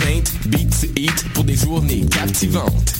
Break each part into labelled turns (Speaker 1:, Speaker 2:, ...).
Speaker 1: Paint Beats Eat pour des journées captivantes.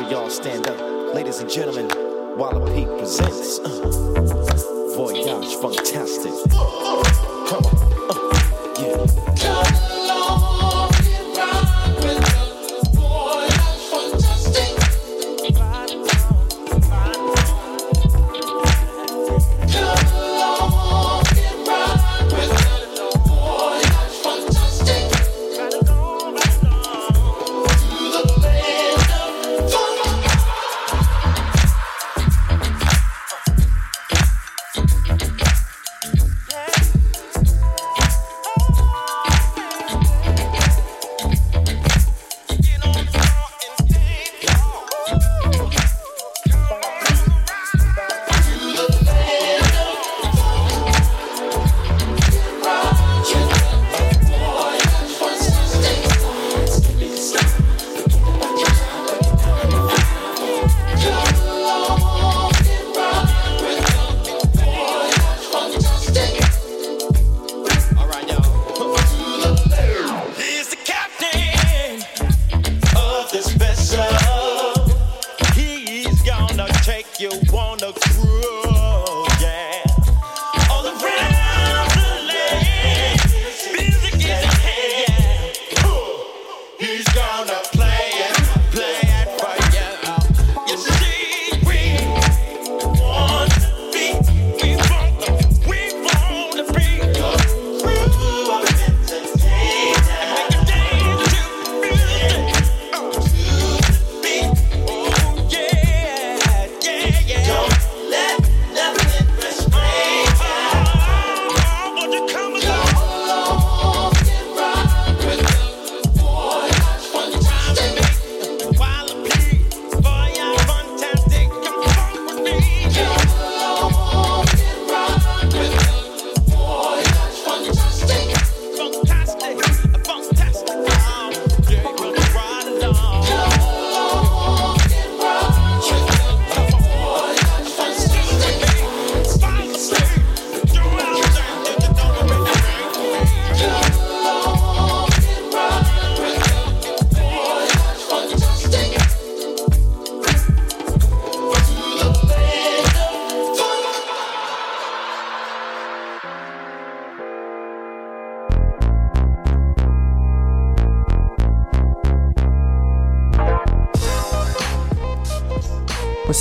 Speaker 2: Montreal, stand up. Ladies and gentlemen, Walla P presents uh, Voyage Fantastic. Come on. Uh, yeah.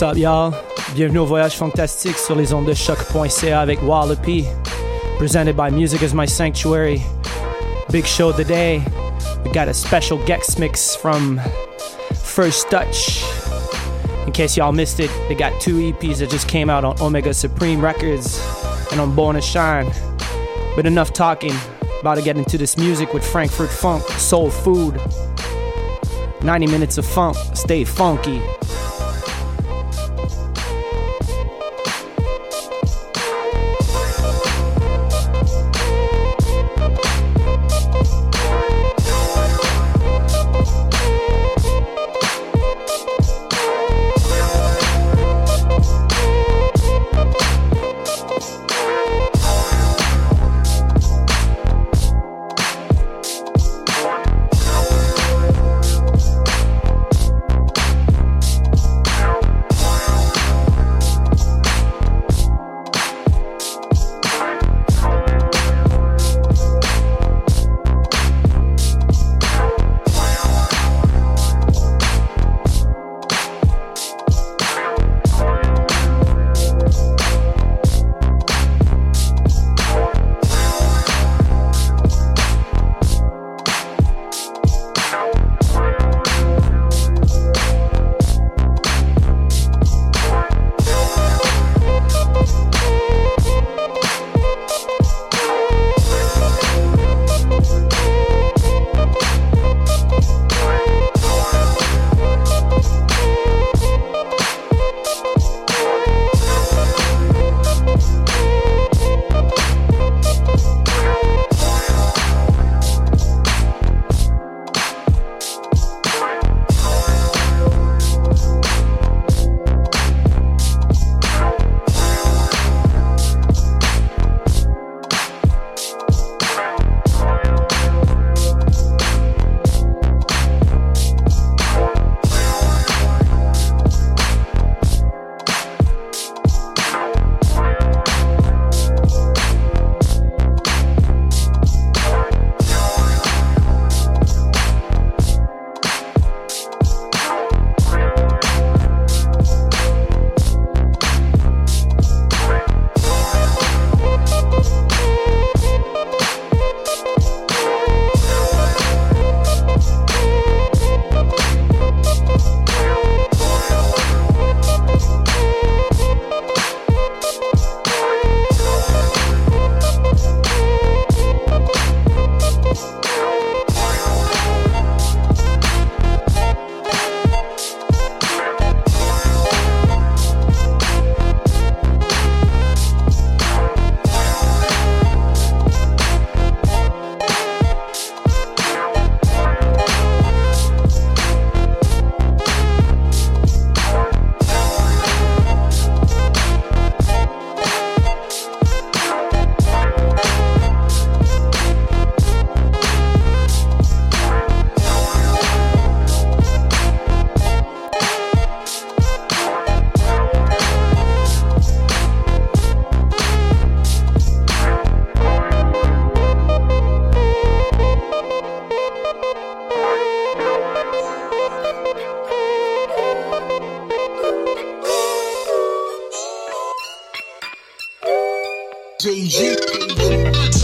Speaker 3: What's up, y'all? Bienvenue au Voyage Fantastique sur les ondes de choq.ca avec Walla P. Presented by Music is My Sanctuary. Big show today. We got a special guest mix from First Touch. In case y'all missed it, they got two EPs that just came out on Omega Supreme Records and on Born to Shine. But enough talking. About to get into this music with Frankfurt Funk, Soul Food. 90 minutes of funk. Stay funky.
Speaker 4: Entendi.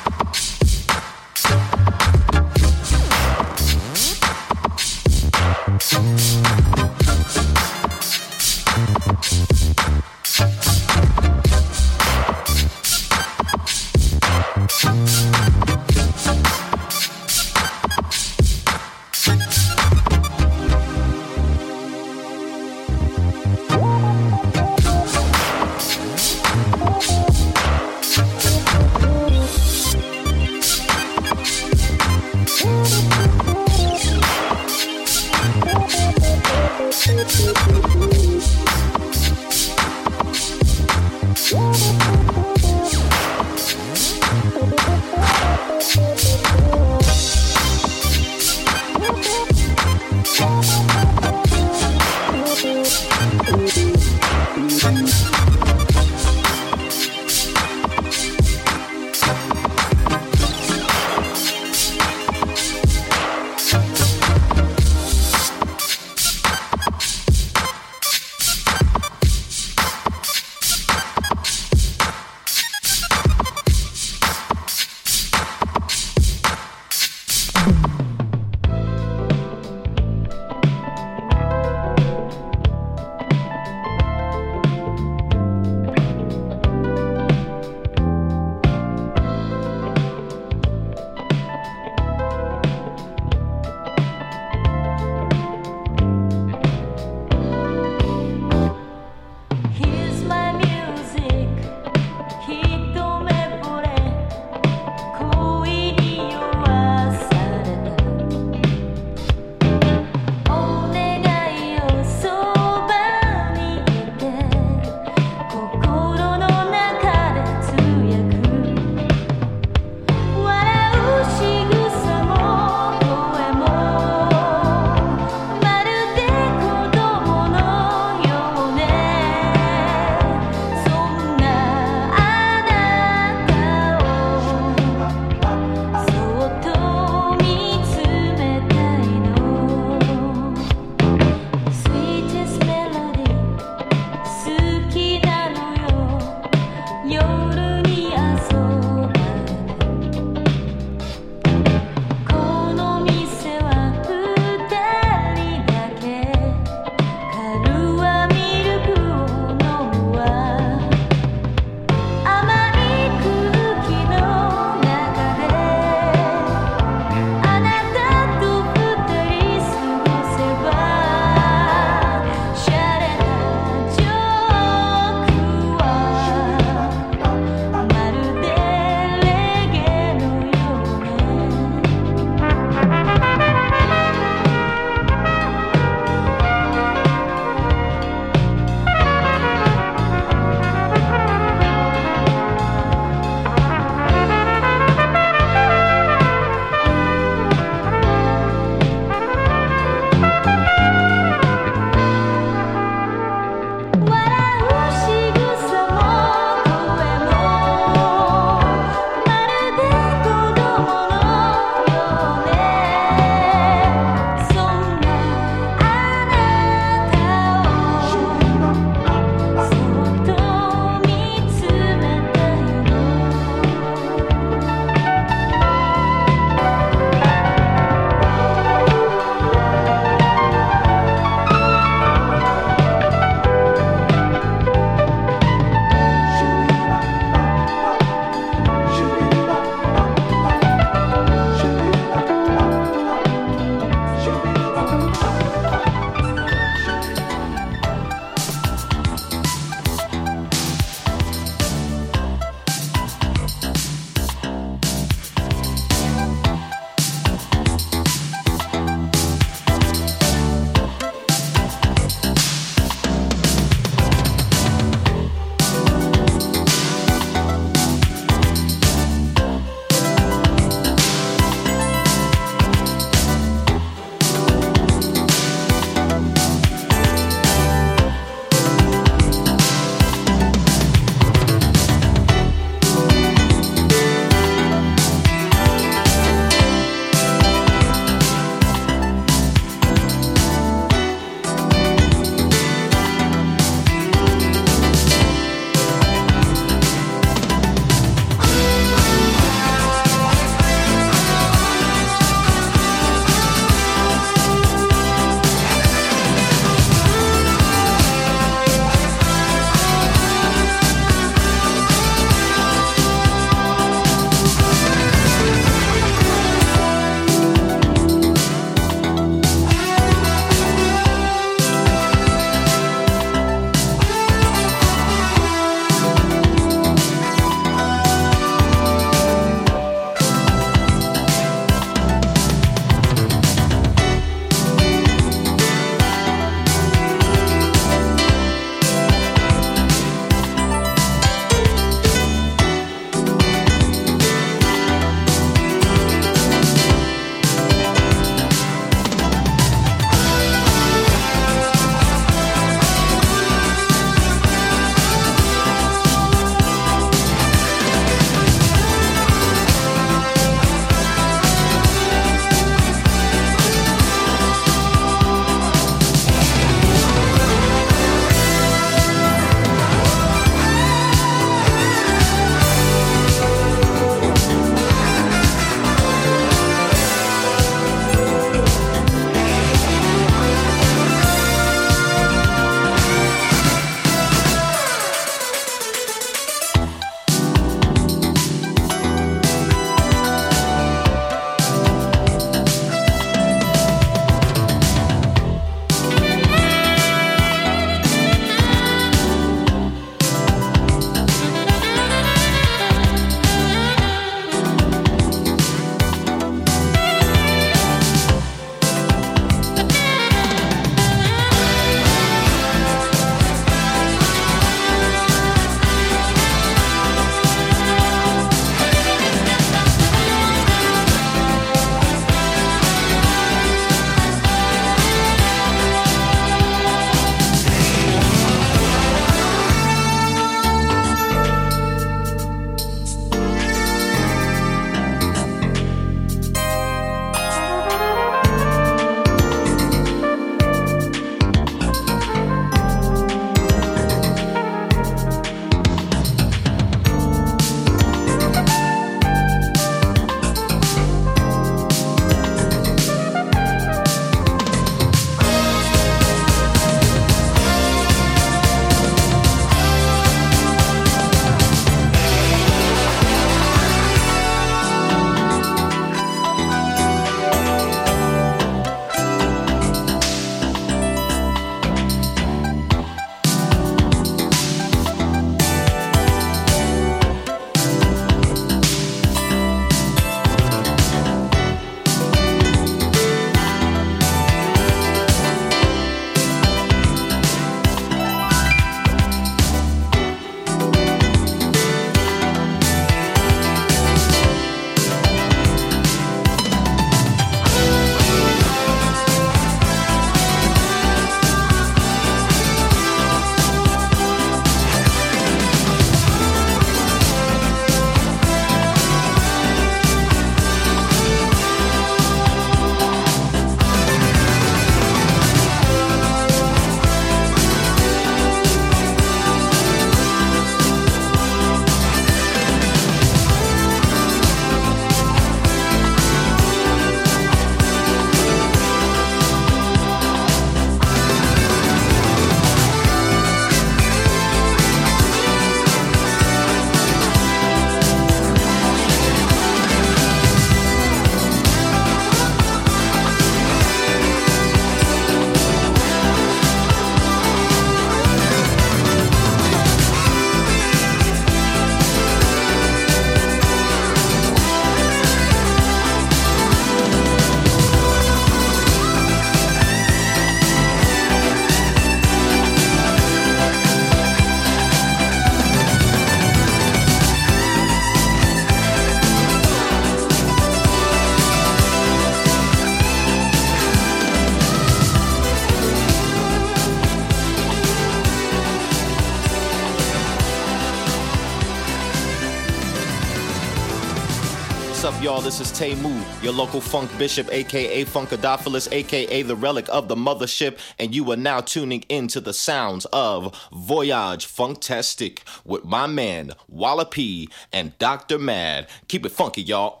Speaker 4: Y'all? This is Tamu, your local funk bishop, aka Funkadophilus, aka the relic of the mothership, and you are now tuning into the sounds of Voyage Funktastic with my man Walla P and Dr. Mad. Keep it funky, y'all.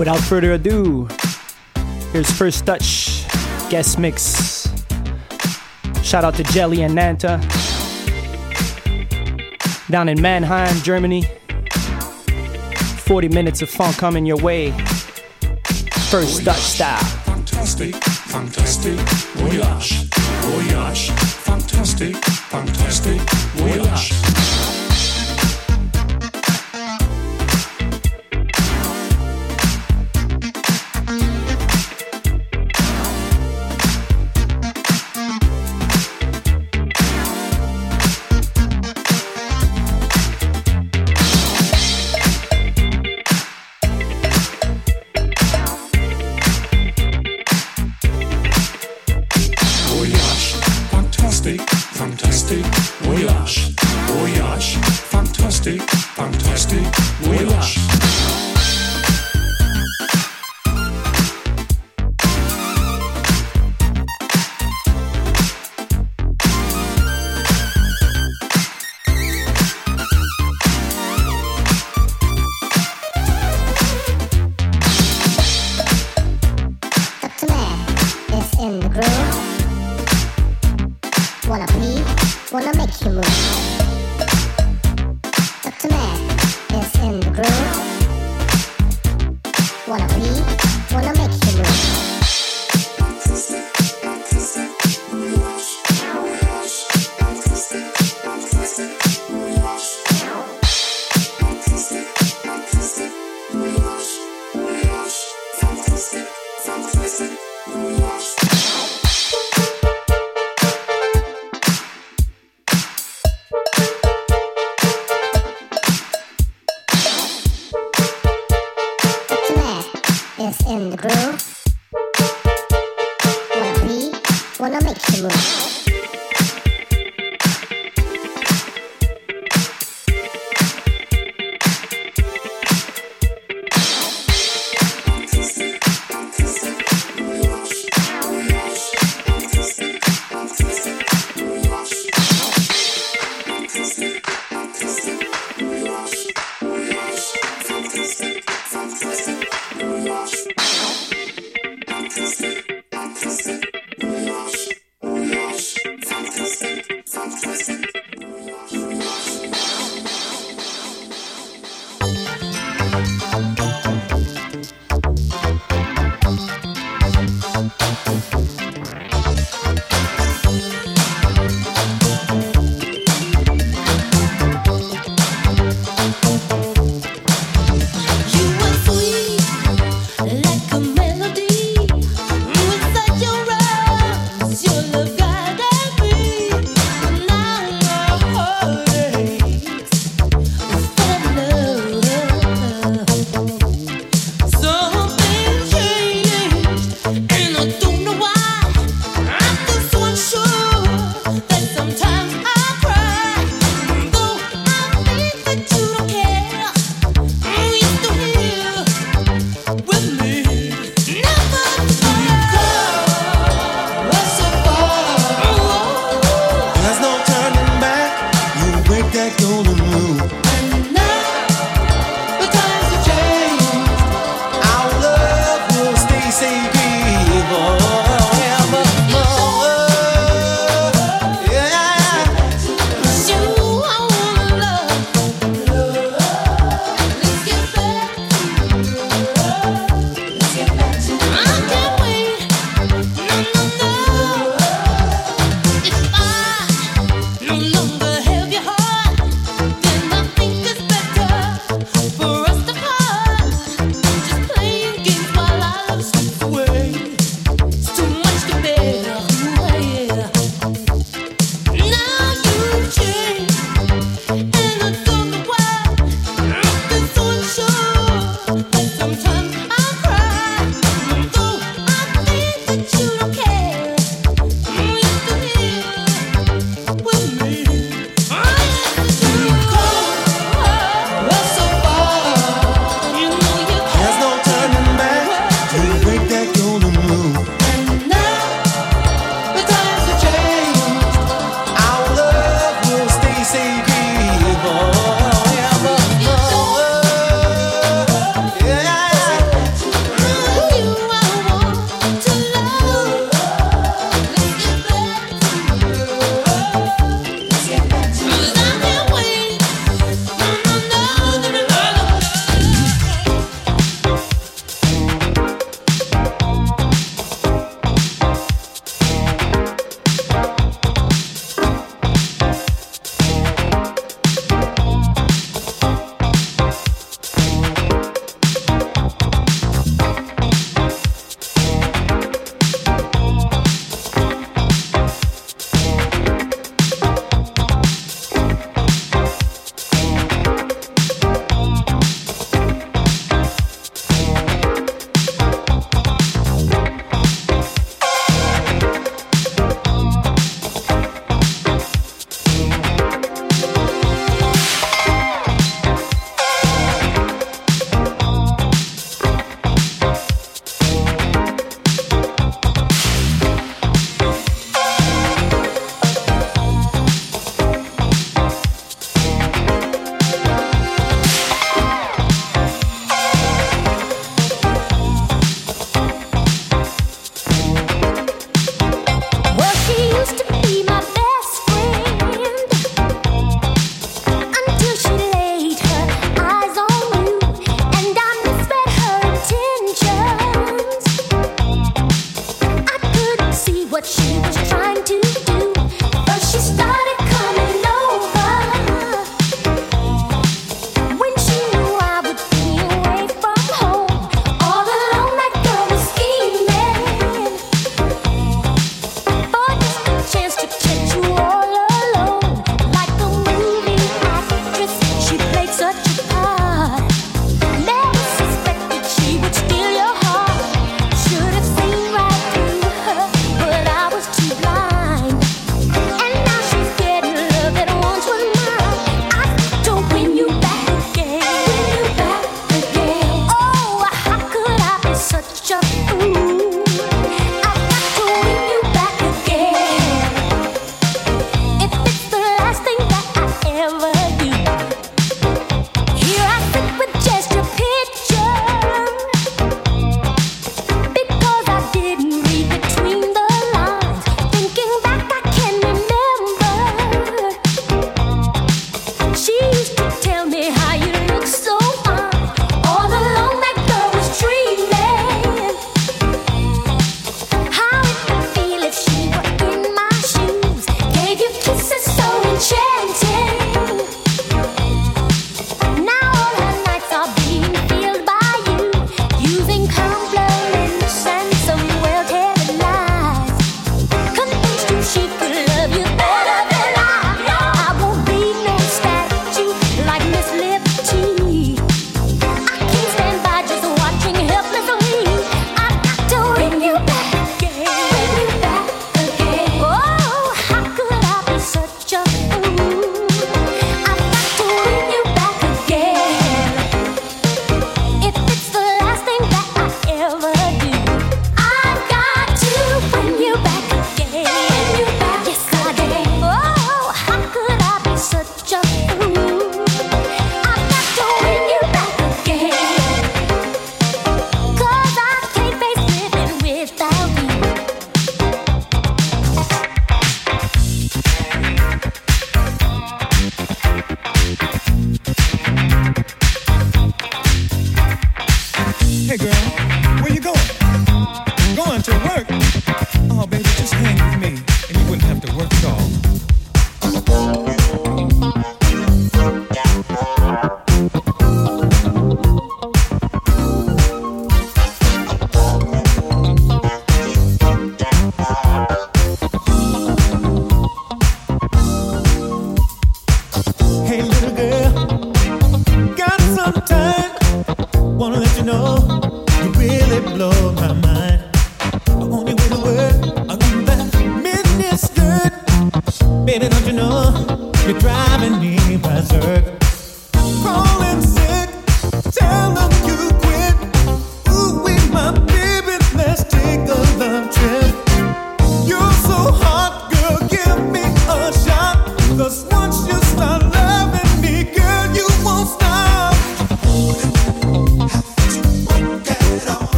Speaker 5: Without further ado, here's First Touch guest mix. Shout out to Jelly and Nanta down in Mannheim, Germany. 40 minutes of funk coming your way. First Touch style.
Speaker 6: Fantastic, fantastic voyage, voyage, fantastic, fantastic. Voyage,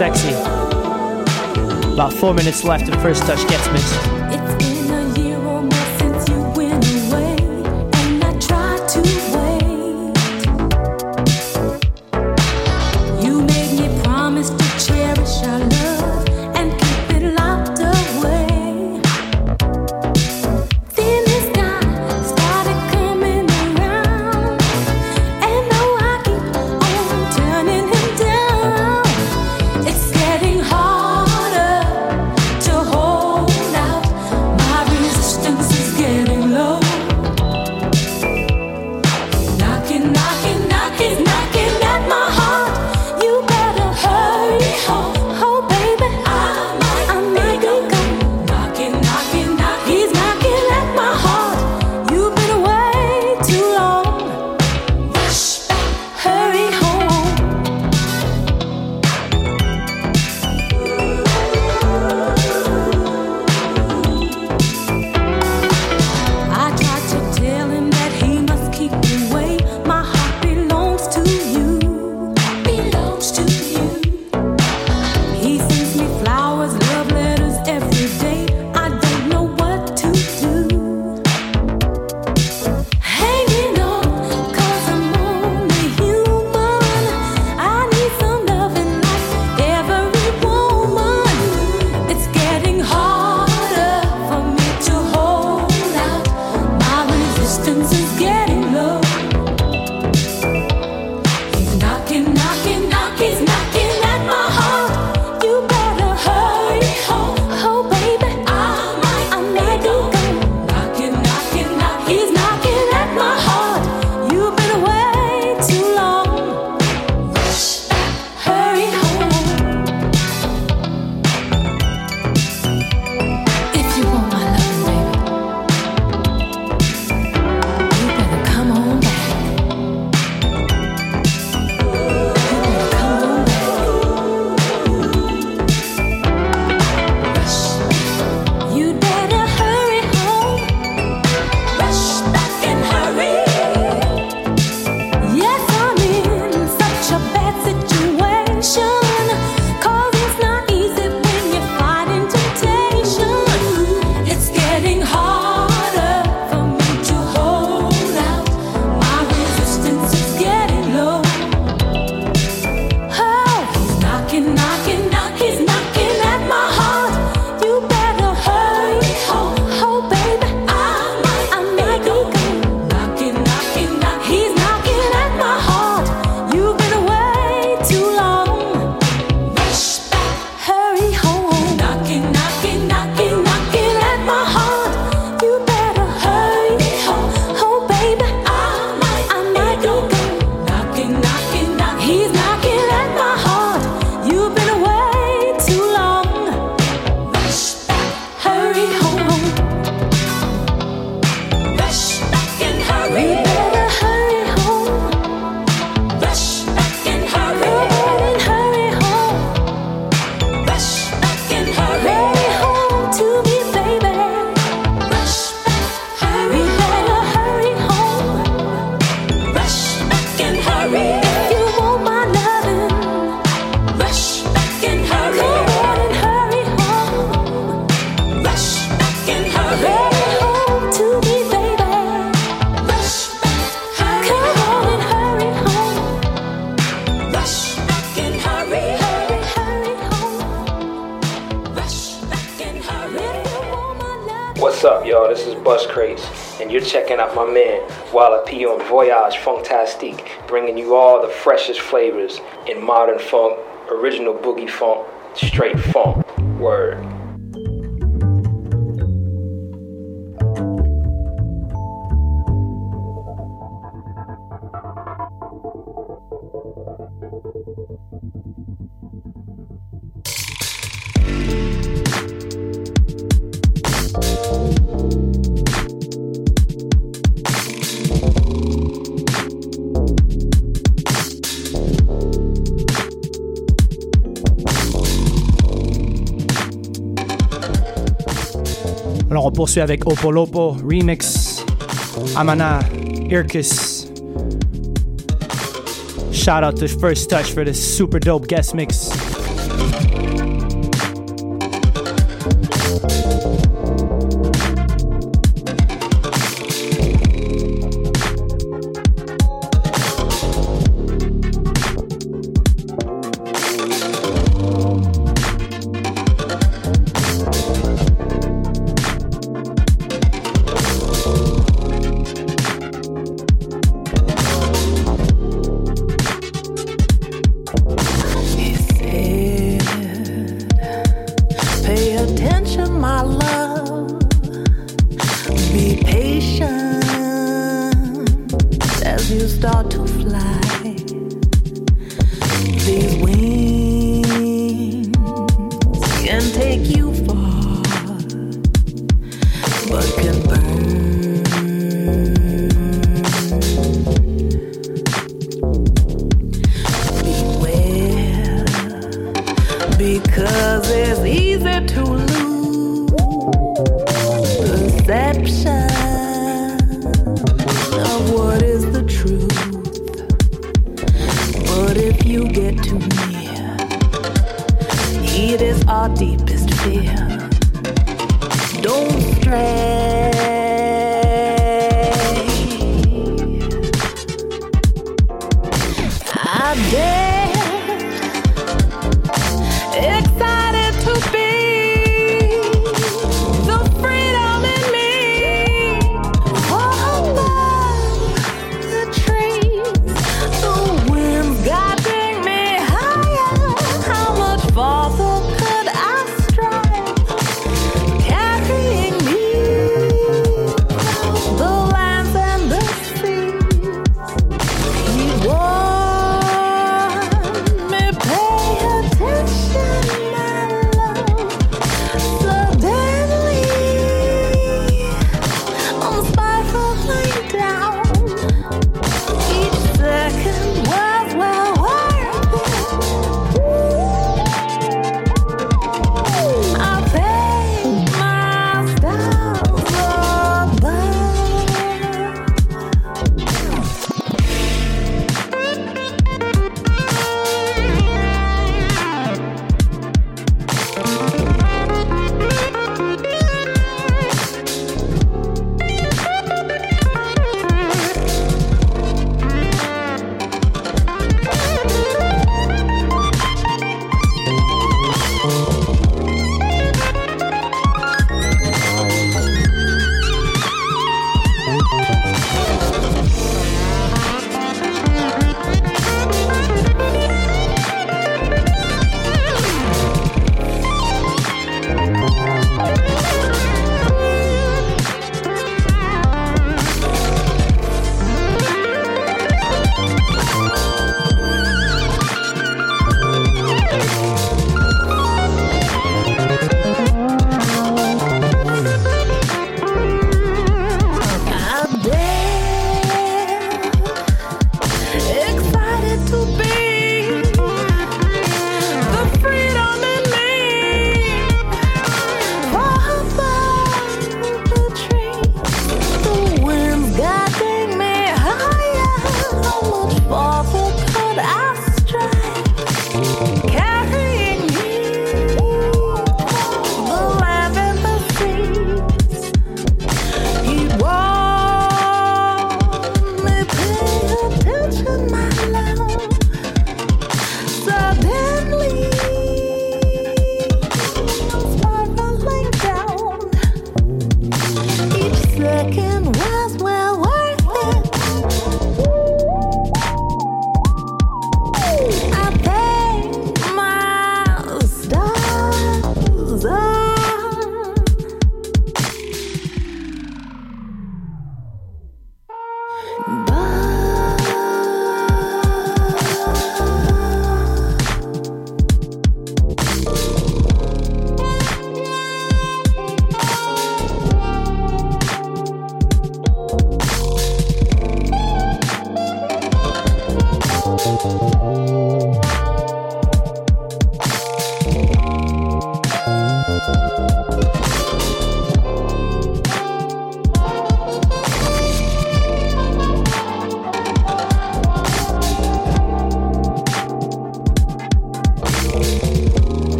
Speaker 3: sexy. About four minutes left and First Touch
Speaker 5: guest
Speaker 3: mix. thought poursuit avec Opolopo, Remix, Amana, Irkis.
Speaker 6: Shout out to First Touch for this super dope guest mix.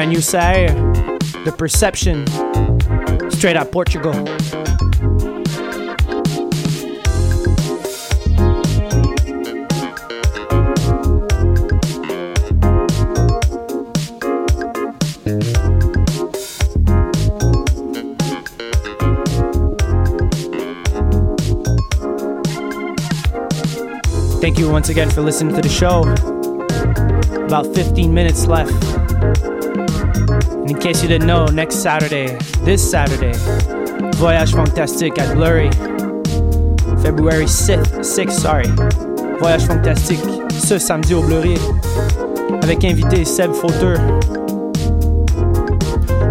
Speaker 5: Brand new Sair, The Perception, straight out Portugal. Thank you once again for listening to the show. About 15 minutes left. In case you didn't know, next Saturday, this Saturday, Voyage Fantastique at Bleury. February 6th, 6 sorry. Voyage Fantastique ce samedi au Bleury. Avec invité Seb Fauteur.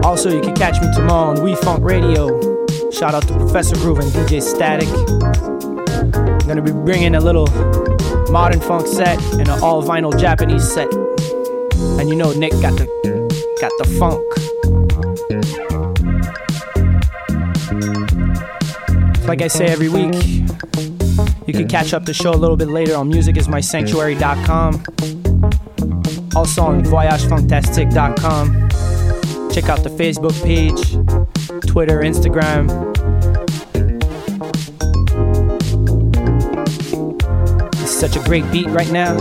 Speaker 5: Also, you can catch me tomorrow on WeFunk Radio. Shout out to Professor Groove and DJ Static. I'm gonna be bringing a little modern funk set and an all vinyl Japanese set. And you know Nick got the got the funk. Like I say every week, you can catch up the show a little bit later on musicismysanctuary.com. Also on voyagefantastique.com. Check out the Facebook page, Twitter, Instagram. It's such a great beat right now.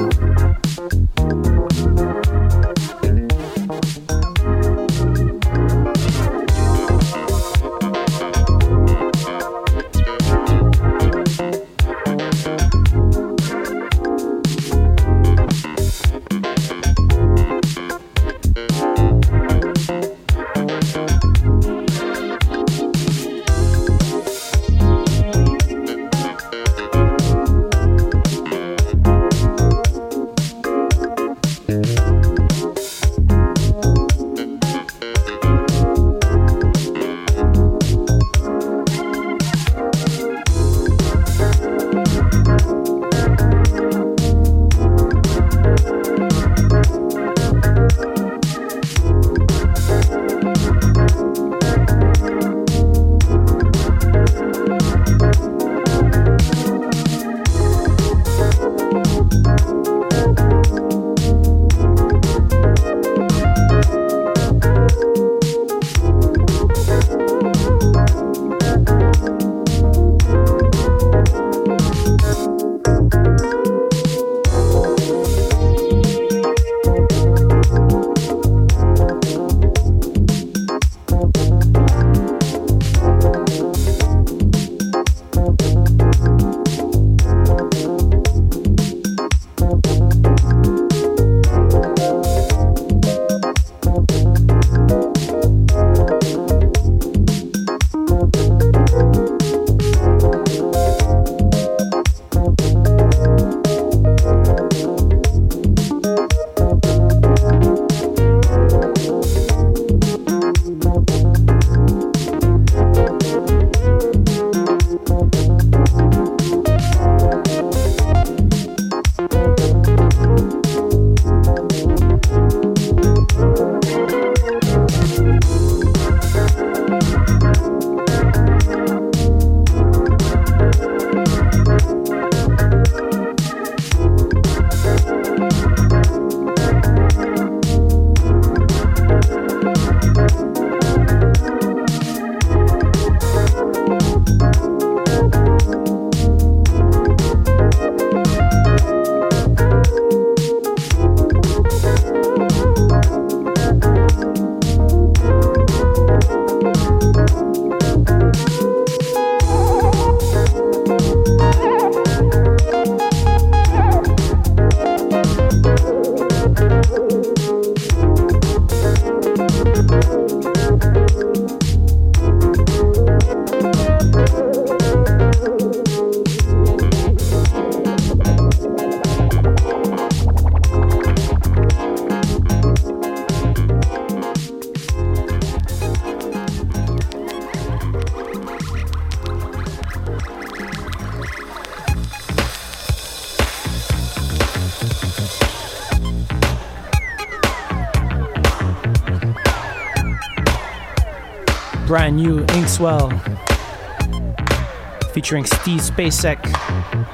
Speaker 5: Featuring Steve Spacek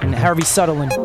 Speaker 5: and Harvey Sutherland.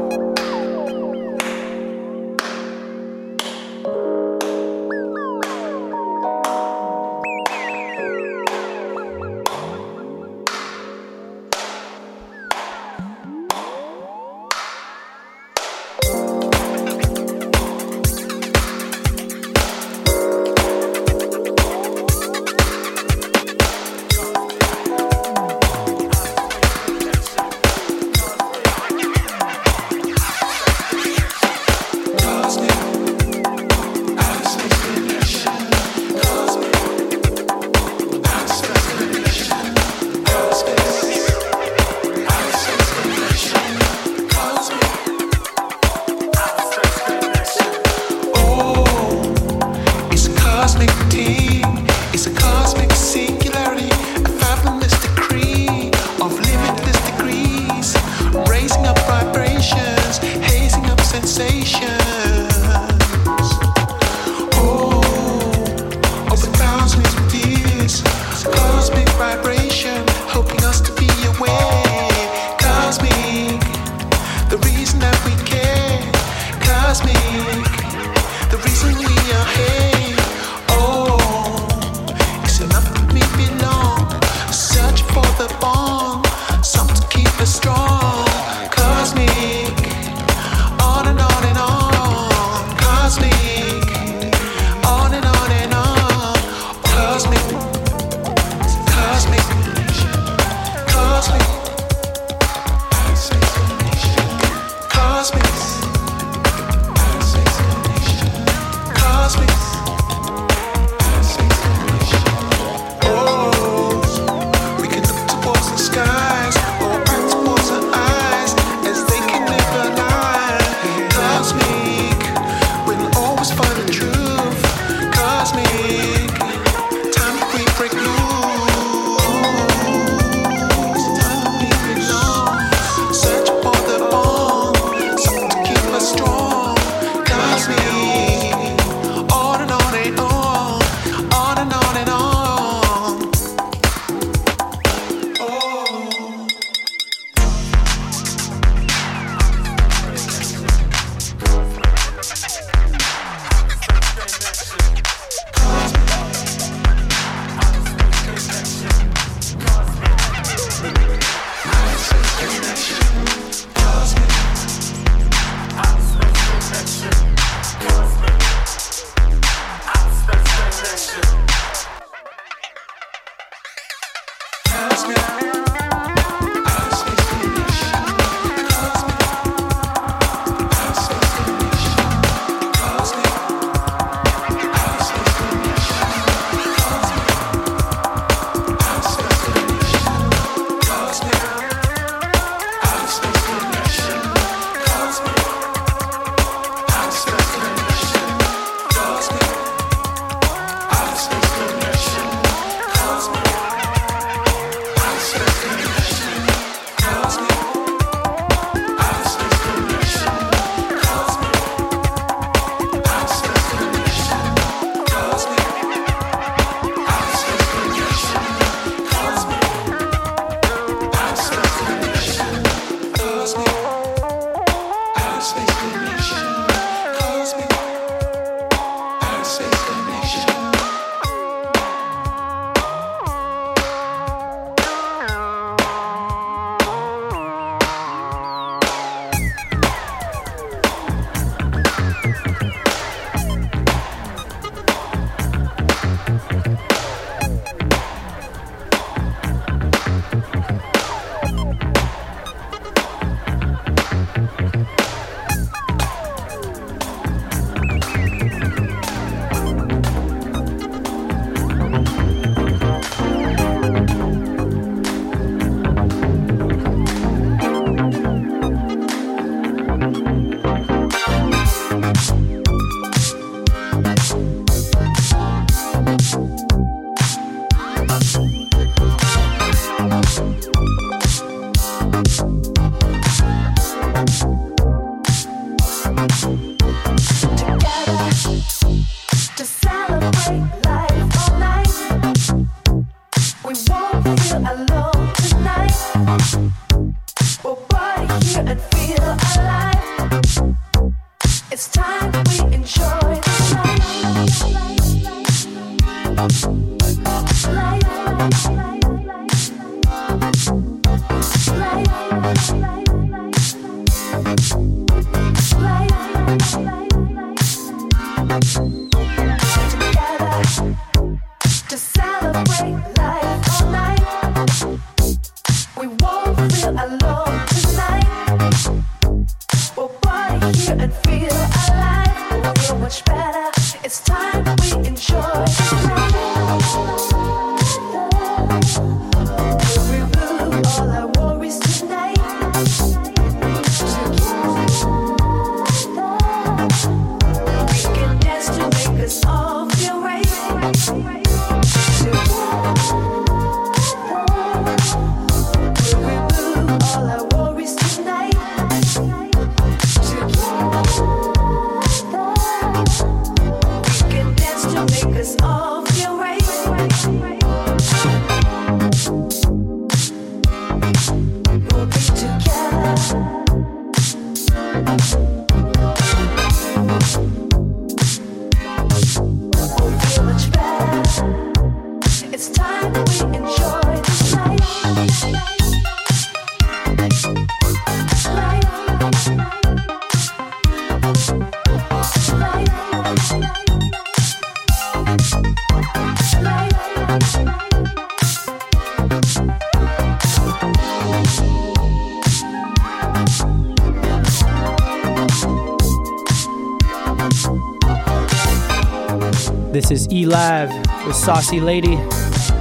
Speaker 5: Is E-Live with Saucy Lady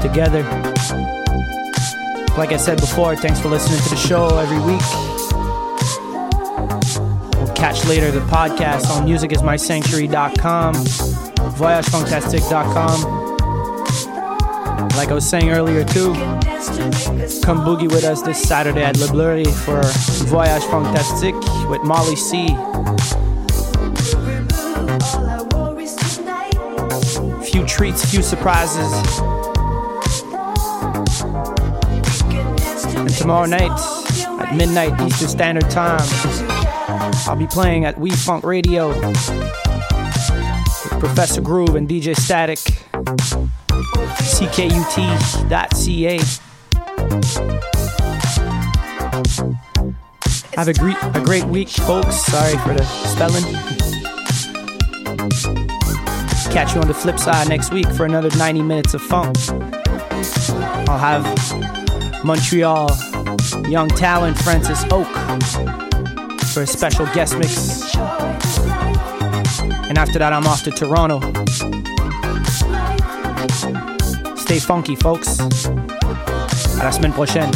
Speaker 5: together. Like I said before, thanks for listening to the show every week. We'll catch later the podcast on musicismysanctuary.com, voyagefantastique.com. Like I was saying earlier too, come boogie with us this Saturday at Le for Voyage Fantastique with Molly C. treats, few surprises. And tomorrow night at midnight Eastern Standard Time, I'll be playing at WeFunk Radio with Professor Groove and DJ Static. CKUT.ca. Have a great, a great week, folks. Sorry for the spelling. Catch you on the flip side next week for another 90 minutes of funk. I'll have Montreal young talent Francis Oak for a special guest mix. And after that, I'm off to Toronto. Stay funky, folks. À la semaine prochaine.